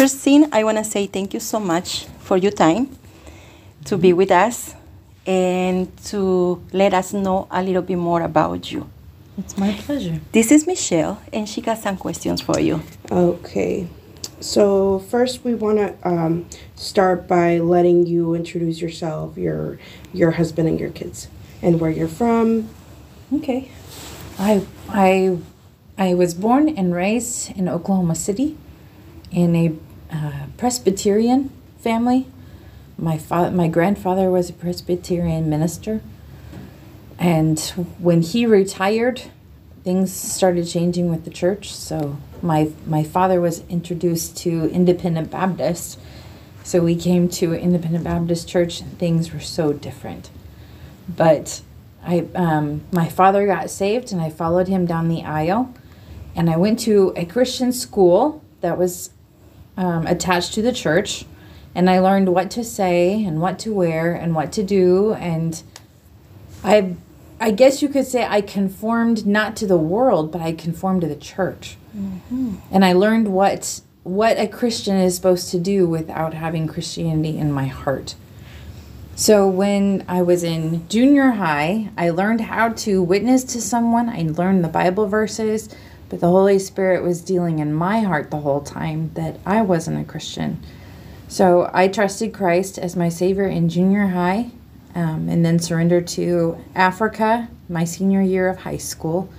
first thing, I want to say thank you so much for your time to be with us and to let us know a little bit more about you. It's my pleasure. This is Michelle, and she got some questions for you. Okay. So first, we want to um, start by letting you introduce yourself, your your husband, and your kids, and where you're from. Okay. I I I was born and raised in Oklahoma City in a uh, Presbyterian family. My fa- my grandfather was a Presbyterian minister. And when he retired, things started changing with the church. So my my father was introduced to Independent Baptist. So we came to Independent Baptist Church and things were so different. But I um, my father got saved and I followed him down the aisle and I went to a Christian school that was um, attached to the church and I learned what to say and what to wear and what to do and I I guess you could say I conformed not to the world, but I conformed to the church. Mm-hmm. And I learned what what a Christian is supposed to do without having Christianity in my heart. So when I was in junior high, I learned how to witness to someone. I learned the Bible verses, but the Holy Spirit was dealing in my heart the whole time that I wasn't a Christian. So I trusted Christ as my Savior in junior high um, and then surrendered to Africa my senior year of high school.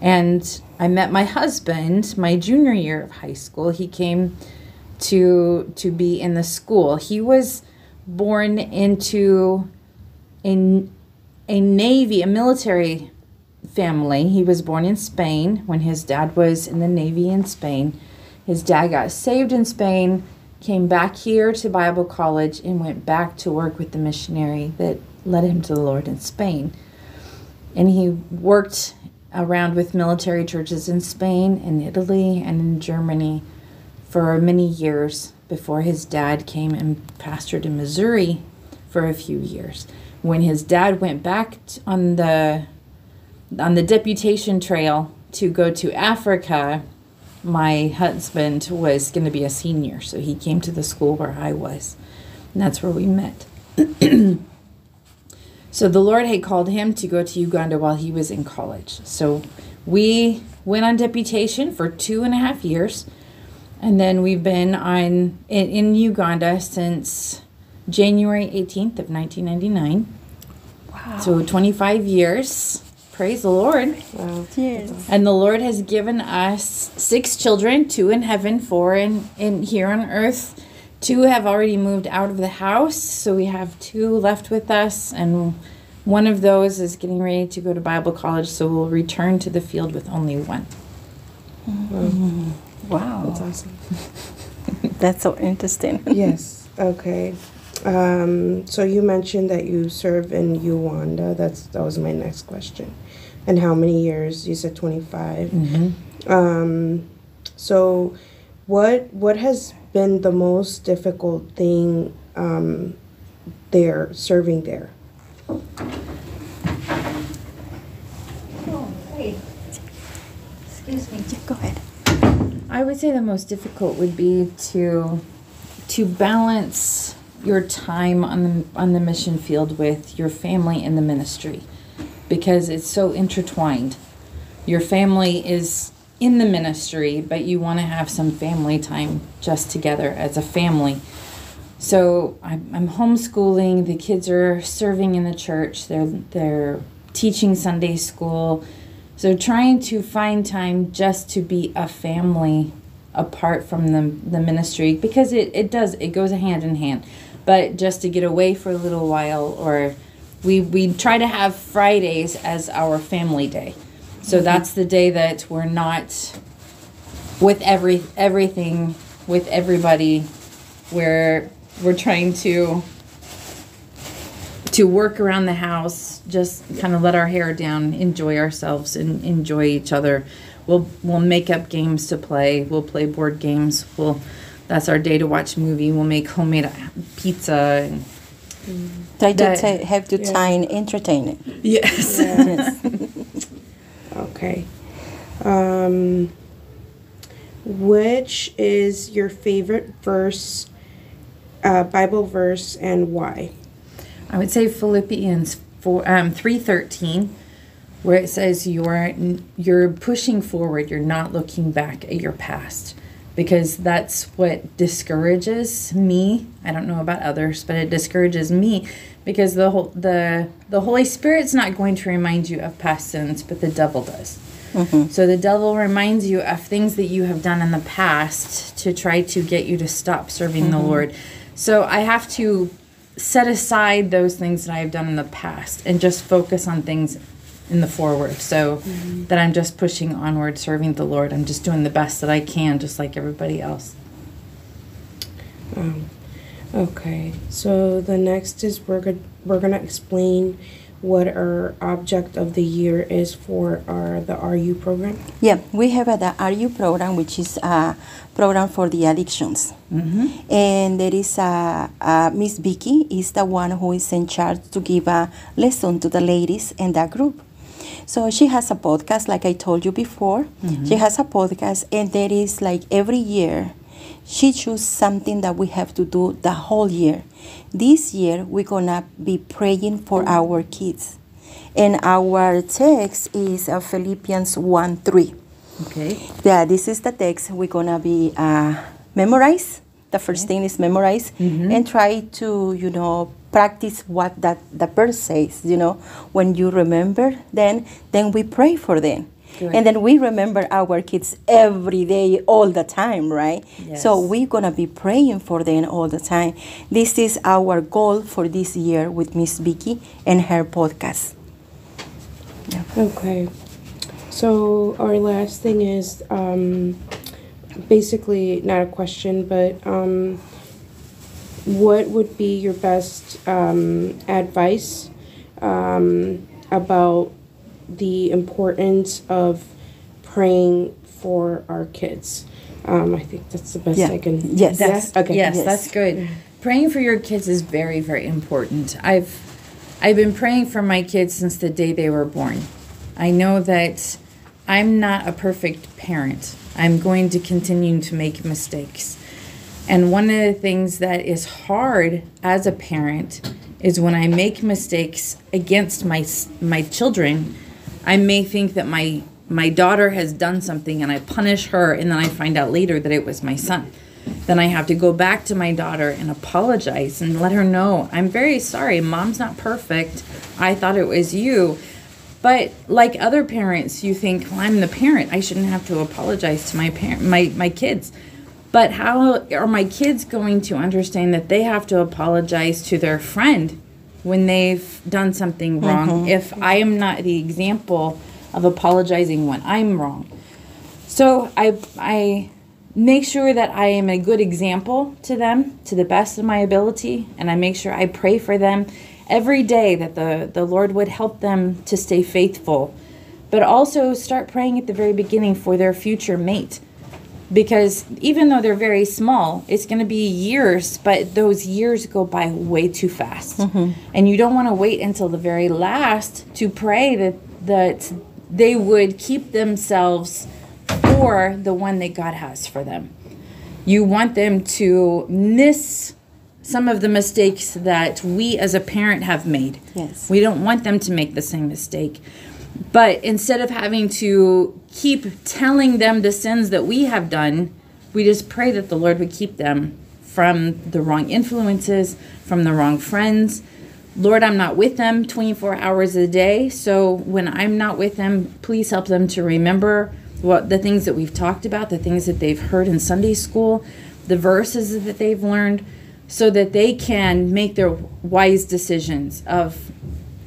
And I met my husband my junior year of high school. He came to to be in the school. He was born into a, a navy, a military family. He was born in Spain when his dad was in the navy in Spain. His dad got saved in Spain came back here to Bible college and went back to work with the missionary that led him to the Lord in Spain. And he worked around with military churches in Spain and Italy and in Germany for many years before his dad came and pastored in Missouri for a few years. When his dad went back on the on the deputation trail to go to Africa, my husband was going to be a senior, so he came to the school where I was. And that's where we met. so the Lord had called him to go to Uganda while he was in college. So we went on deputation for two and a half years. And then we've been on in, in Uganda since January 18th of 1999. Wow. So 25 years. Praise the Lord. Wow. Yes. And the Lord has given us six children, two in heaven, four in, in here on earth. Two have already moved out of the house, so we have two left with us, and one of those is getting ready to go to Bible college, so we'll return to the field with only one. Mm-hmm. Wow. That's awesome. That's so interesting. yes. Okay. Um, so you mentioned that you serve in Uganda. That's that was my next question and how many years? You said 25. Mm-hmm. Um, so, what what has been the most difficult thing um, there serving there? Oh, hey. Excuse me. Go ahead. I would say the most difficult would be to to balance your time on the on the mission field with your family and the ministry because it's so intertwined. Your family is in the ministry, but you want to have some family time just together as a family. So I'm, I'm homeschooling. The kids are serving in the church. They're they're teaching Sunday school. So trying to find time just to be a family apart from the, the ministry because it, it does it goes hand in hand but just to get away for a little while or we we try to have Fridays as our family day. So mm-hmm. that's the day that we're not with every everything with everybody where we're trying to to work around the house, just kind of let our hair down, enjoy ourselves and enjoy each other. We'll we'll make up games to play. We'll play board games. We'll that's our day to watch movie. We'll make homemade pizza and Try to ta- have the yeah. time entertaining. Yes. yes. okay. Um, which is your favorite verse, uh, Bible verse, and why? I would say Philippians four um three thirteen, where it says you're you're pushing forward. You're not looking back at your past, because that's what discourages me. I don't know about others, but it discourages me because the whole the the Holy Spirit's not going to remind you of past sins, but the devil does. Mm-hmm. So the devil reminds you of things that you have done in the past to try to get you to stop serving the mm-hmm. Lord. So I have to set aside those things that I have done in the past and just focus on things in the forward. So that I'm just pushing onward, serving the Lord. I'm just doing the best that I can, just like everybody else. Um, okay, so the next is we're good. We're gonna explain what our object of the year is for our the RU program. Yeah, we have a, the RU program, which is a program for the addictions. And there is a, a Miss Vicky is the one who is in charge to give a lesson to the ladies in that group. So she has a podcast, like I told you before. She has a podcast, and there is like every year, she chooses something that we have to do the whole year. This year, we're gonna be praying for our kids, and our text is uh, Philippians one three. Okay. Yeah, this is the text we're gonna be uh, memorize. The first thing is memorize and try to you know practice what that the verse says. You know, when you remember, then then we pray for them. Good. And then we remember our kids every day, all the time, right? yes. So we're gonna be praying for them all the time. This is our goal for this year with Miss Vicky and her podcast. Okay, so our last thing is um, basically not a question, but um, what would be your best um, advice um, about the importance of praying for our kids? Um, I think that's the best Yeah. I can. Yes. That's, Okay. Yes, Yes. that's good. Praying for your kids is very, very important. I've I've been praying for my kids since the day they were born. I know that I'm not a perfect parent. I'm going to continue to make mistakes. And one of the things that is hard as a parent is when I make mistakes against my my children, I may think that my my daughter has done something and I punish her and then I find out later that it was my son. Then I have to go back to my daughter and apologize and let her know, I'm very sorry, mom's not perfect. I thought it was you. But like other parents, you think, well, I'm the parent. I shouldn't have to apologize to my parent, my my kids. But how are my kids going to understand that they have to apologize to their friend when they've done something wrong mm-hmm. if I am not the example of apologizing when I'm wrong? So I I make sure that I am a good example to them to the best of my ability and I make sure I pray for them every day that the the Lord would help them to stay faithful. But also start praying at the very beginning for their future mate. Because even though they're very small, it's going to be years, but those years go by way too fast. Mm-hmm. And you don't want to wait until the very last to pray that that they would keep themselves for the one that God has for them. You want them to miss some of the mistakes that we as a parent have made. Yes. We don't want them to make the same mistake. But instead of having to keep telling them the sins that we have done, we just pray that the Lord would keep them from the wrong influences, from the wrong friends. Lord, I'm not with them 24 hours a day. So when I'm not with them, please help them to remember what the things that we've talked about, the things that they've heard in Sunday school, the verses that they've learned, so that they can make their wise decisions of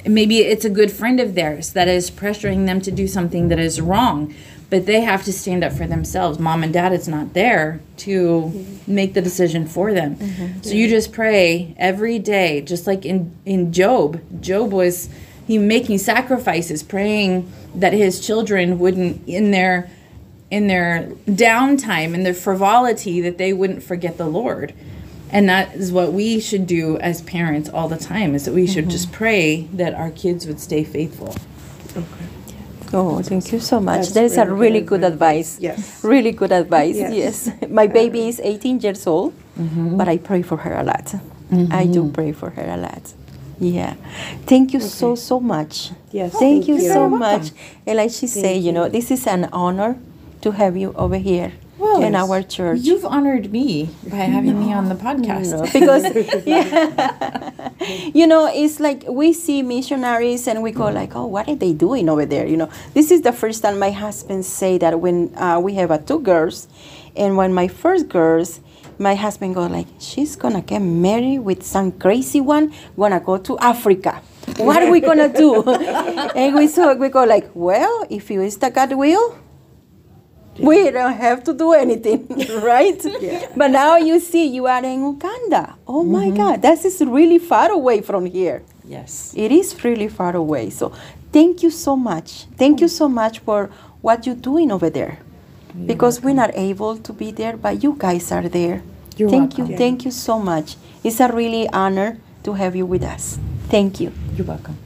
maybe it's a good friend of theirs that is pressuring them to do something that is wrong but they have to stand up for themselves. Mom and dad is not there to make the decision for them. Mm-hmm. So you just pray every day just like in in Job. Job was he making sacrifices praying that his children wouldn't in their in their downtime in their frivolity that they wouldn't forget the lord and that is what we should do as parents all the time is that we should just mm-hmm. pray that our kids would stay faithful okay Oh, thank you so much. That's That is a really really good good advice. Yes. Really good advice. Yes. Yes. My baby is 18 years old, mm-hmm. but I pray for her a lot. I do mm-hmm. pray for her a lot. Yeah. Thank you so, Okay. so much. Yes, Thank, thank you, you. so You're much. And like she said, you know, this is an honor to have you over here in our church. You've honored me by having me on the podcast. No, because yeah, you know it's like we see missionaries and we go like oh what are they doing over there? You know this is the first time my husband say that when uh, we have uh, two girls and when my first girls my husband go like she's gonna get married with some crazy one gonna go to africa. What are we gonna do? And we so we go like well if you is the god will we don't have to do anything, right? But now you see you are in Uganda. Oh my mm-hmm. God, that is really far away from here. Yes. It is really far away. So thank you so much. Thank you so much for what you're doing over there. because we're not able to be there, but you guys are there. You're thank welcome. you. Thank you so much. It's a really honor to have you with us. Thank you. You're welcome.